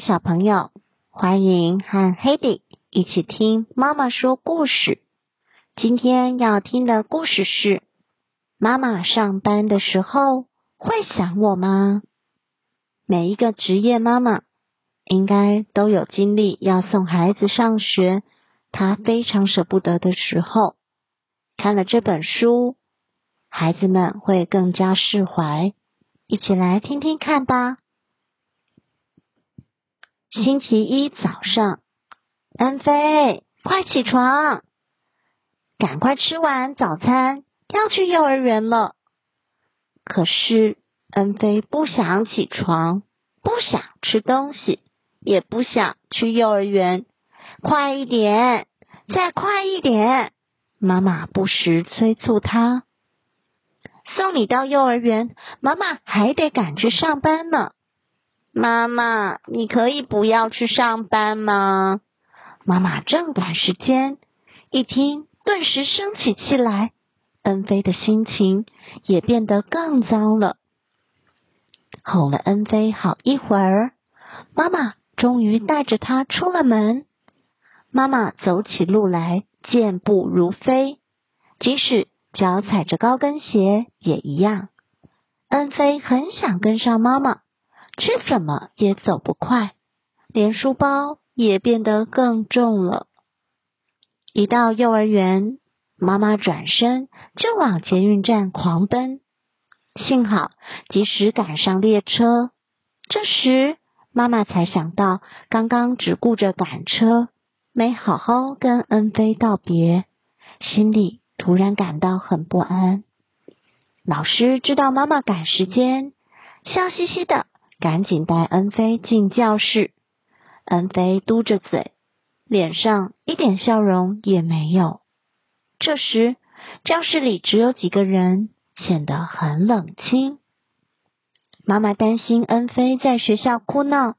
小朋友，欢迎和 Hedy 一起听妈妈说故事。今天要听的故事是：妈妈上班的时候会想我吗？每一个职业妈妈应该都有经历要送孩子上学，她非常舍不得的时候。看了这本书，孩子们会更加释怀。一起来听听看吧。星期一早上，恩菲，快起床，赶快吃完早餐，要去幼儿园了。可是恩菲不想起床，不想吃东西，也不想去幼儿园。快一点，再快一点！妈妈不时催促他。送你到幼儿园，妈妈还得赶去上班呢。妈妈，你可以不要去上班吗？妈妈正赶时间，一听顿时生起气来。恩菲的心情也变得更糟了，哄了恩菲好一会儿，妈妈终于带着她出了门。妈妈走起路来健步如飞，即使脚踩着高跟鞋也一样。恩菲很想跟上妈妈。却怎么也走不快，连书包也变得更重了。一到幼儿园，妈妈转身就往捷运站狂奔，幸好及时赶上列车。这时，妈妈才想到刚刚只顾着赶车，没好好跟恩菲道别，心里突然感到很不安。老师知道妈妈赶时间，笑嘻嘻的。赶紧带恩菲进教室。恩菲嘟着嘴，脸上一点笑容也没有。这时，教室里只有几个人，显得很冷清。妈妈担心恩菲在学校哭闹，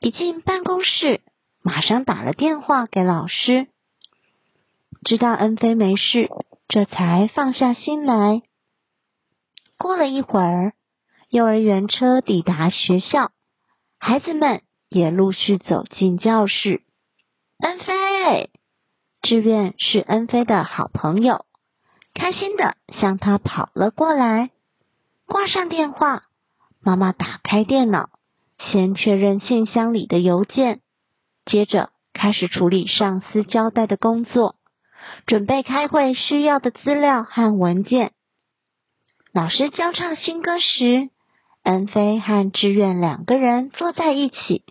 一进办公室，马上打了电话给老师。知道恩菲没事，这才放下心来。过了一会儿。幼儿园车抵达学校，孩子们也陆续走进教室。恩菲，志愿是恩菲的好朋友，开心的向他跑了过来。挂上电话，妈妈打开电脑，先确认信箱里的邮件，接着开始处理上司交代的工作，准备开会需要的资料和文件。老师教唱新歌时。恩菲和志愿两个人坐在一起，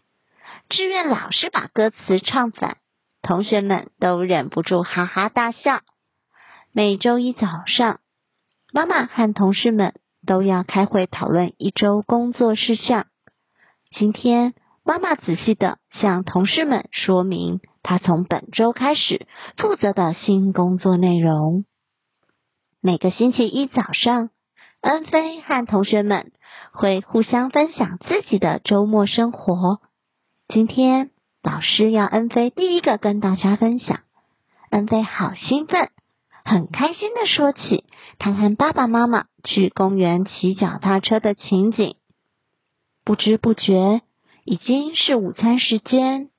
志愿老是把歌词唱反，同学们都忍不住哈哈大笑。每周一早上，妈妈和同事们都要开会讨论一周工作事项。今天，妈妈仔细的向同事们说明她从本周开始负责的新工作内容。每个星期一早上，恩菲和同学们。会互相分享自己的周末生活。今天老师要恩菲第一个跟大家分享，恩菲好兴奋，很开心的说起他和爸爸妈妈去公园骑脚踏车的情景。不知不觉已经是午餐时间，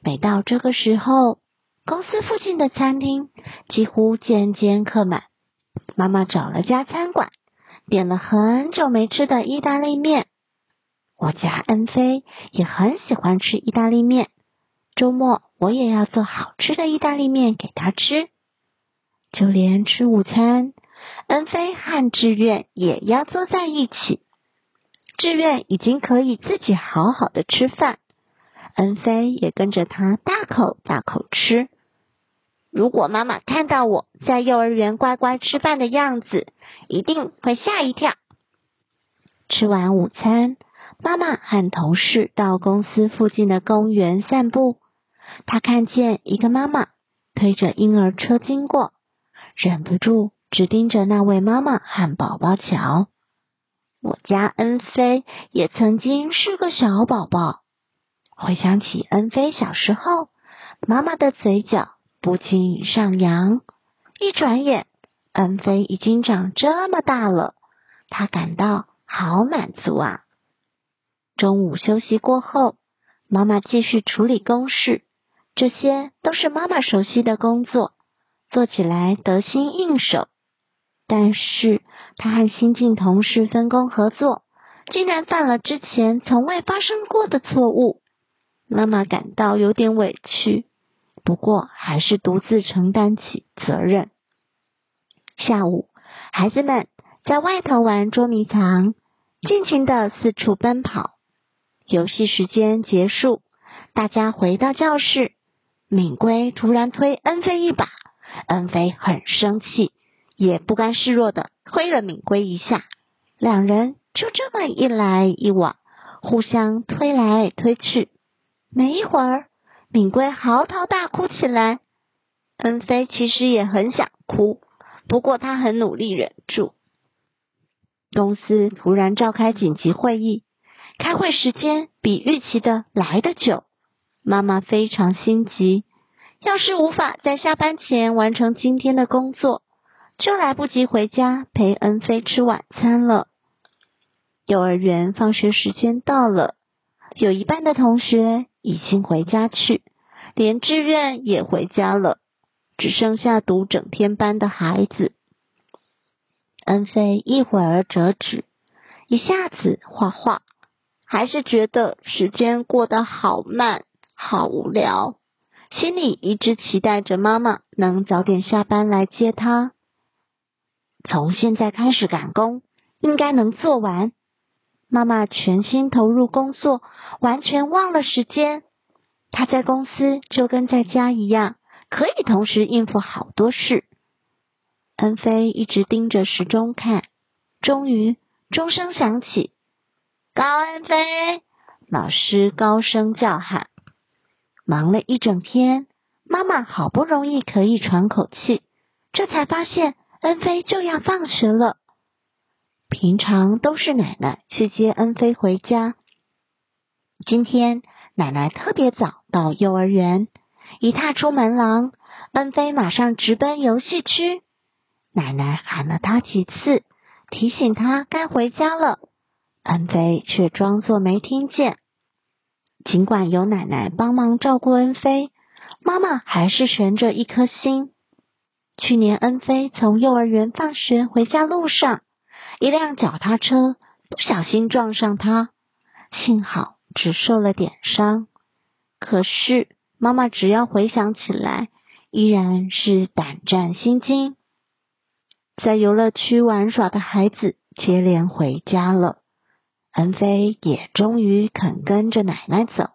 每到这个时候，公司附近的餐厅几乎间间客满。妈妈找了家餐馆。点了很久没吃的意大利面，我家恩菲也很喜欢吃意大利面。周末我也要做好吃的意大利面给他吃。就连吃午餐，恩菲和志愿也要坐在一起。志愿已经可以自己好好的吃饭，恩菲也跟着他大口大口吃。如果妈妈看到我在幼儿园乖乖吃饭的样子，一定会吓一跳。吃完午餐，妈妈和同事到公司附近的公园散步。她看见一个妈妈推着婴儿车经过，忍不住只盯着那位妈妈和宝宝瞧。我家恩菲也曾经是个小宝宝，回想起恩菲小时候，妈妈的嘴角不禁上扬。一转眼。恩菲已经长这么大了，他感到好满足啊！中午休息过后，妈妈继续处理公事，这些都是妈妈熟悉的工作，做起来得心应手。但是，她和新进同事分工合作，竟然犯了之前从未发生过的错误。妈妈感到有点委屈，不过还是独自承担起责任。下午，孩子们在外头玩捉迷藏，尽情的四处奔跑。游戏时间结束，大家回到教室。敏圭突然推恩飞一把，恩飞很生气，也不甘示弱的推了敏圭一下。两人就这么一来一往，互相推来推去。没一会儿，敏圭嚎啕大哭起来。恩菲其实也很想哭，不过他很努力忍住。公司突然召开紧急会议。开会时间比预期的来得久，妈妈非常心急。要是无法在下班前完成今天的工作，就来不及回家陪恩菲吃晚餐了。幼儿园放学时间到了，有一半的同学已经回家去，连志愿也回家了，只剩下读整天班的孩子。恩菲一会儿折纸，一下子画画。还是觉得时间过得好慢，好无聊，心里一直期待着妈妈能早点下班来接他。从现在开始赶工，应该能做完。妈妈全心投入工作，完全忘了时间。她在公司就跟在家一样，可以同时应付好多事。恩菲一直盯着时钟看，终于钟声响起。高恩飞，老师高声叫喊。忙了一整天，妈妈好不容易可以喘口气，这才发现恩飞就要放学了。平常都是奶奶去接恩飞回家，今天奶奶特别早到幼儿园，一踏出门廊，恩飞马上直奔游戏区。奶奶喊了他几次，提醒他该回家了。恩飞却装作没听见。尽管有奶奶帮忙照顾恩飞，妈妈还是悬着一颗心。去年恩飞从幼儿园放学回家路上，一辆脚踏车不小心撞上他，幸好只受了点伤。可是妈妈只要回想起来，依然是胆战心惊。在游乐区玩耍的孩子接连回家了。恩菲也终于肯跟着奶奶走。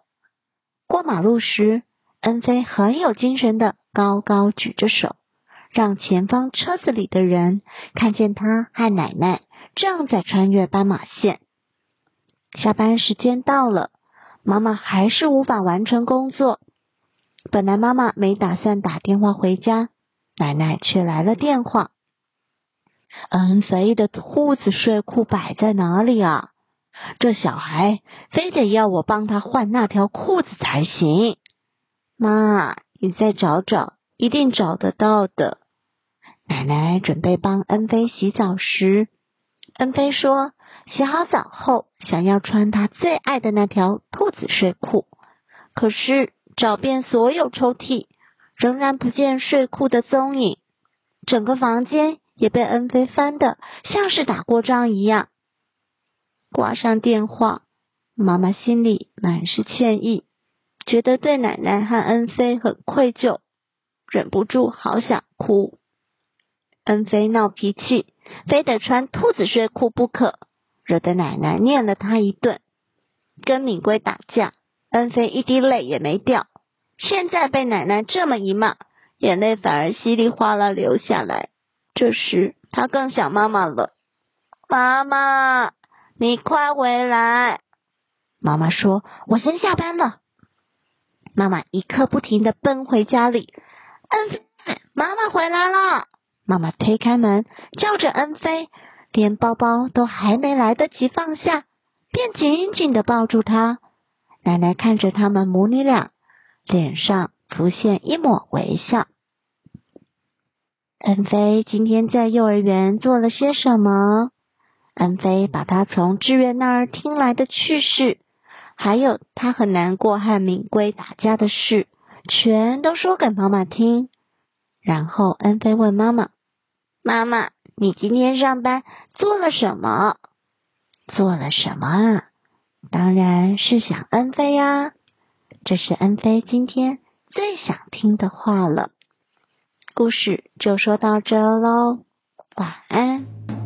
过马路时，恩菲很有精神的高高举着手，让前方车子里的人看见他和奶奶正在穿越斑马线。下班时间到了，妈妈还是无法完成工作。本来妈妈没打算打电话回家，奶奶却来了电话。恩菲的裤子睡裤摆在哪里啊？这小孩非得要我帮他换那条裤子才行。妈，你再找找，一定找得到的。奶奶准备帮恩菲洗澡时，恩菲说：“洗好澡后，想要穿她最爱的那条兔子睡裤。可是找遍所有抽屉，仍然不见睡裤的踪影。整个房间也被恩菲翻的像是打过仗一样。”挂上电话，妈妈心里满是歉意，觉得对奶奶和恩菲很愧疚，忍不住好想哭。恩菲闹脾气，非得穿兔子睡裤不可，惹得奶奶念了他一顿。跟敏圭打架，恩妃一滴泪也没掉，现在被奶奶这么一骂，眼泪反而稀里哗啦流下来。这时他更想妈妈了，妈妈。你快回来！妈妈说：“我先下班了。”妈妈一刻不停的奔回家里。恩菲，妈妈回来了！妈妈推开门，叫着恩菲，连包包都还没来得及放下，便紧紧的抱住她。奶奶看着他们母女俩，脸上浮现一抹微笑。恩菲今天在幼儿园做了些什么？恩菲把他从志愿那儿听来的趣事，还有他很难过和敏龟打架的事，全都说给妈妈听。然后恩菲问妈妈：“妈妈，你今天上班做了什么？做了什么啊？当然是想恩菲啊！这是恩菲今天最想听的话了。故事就说到这喽，晚安。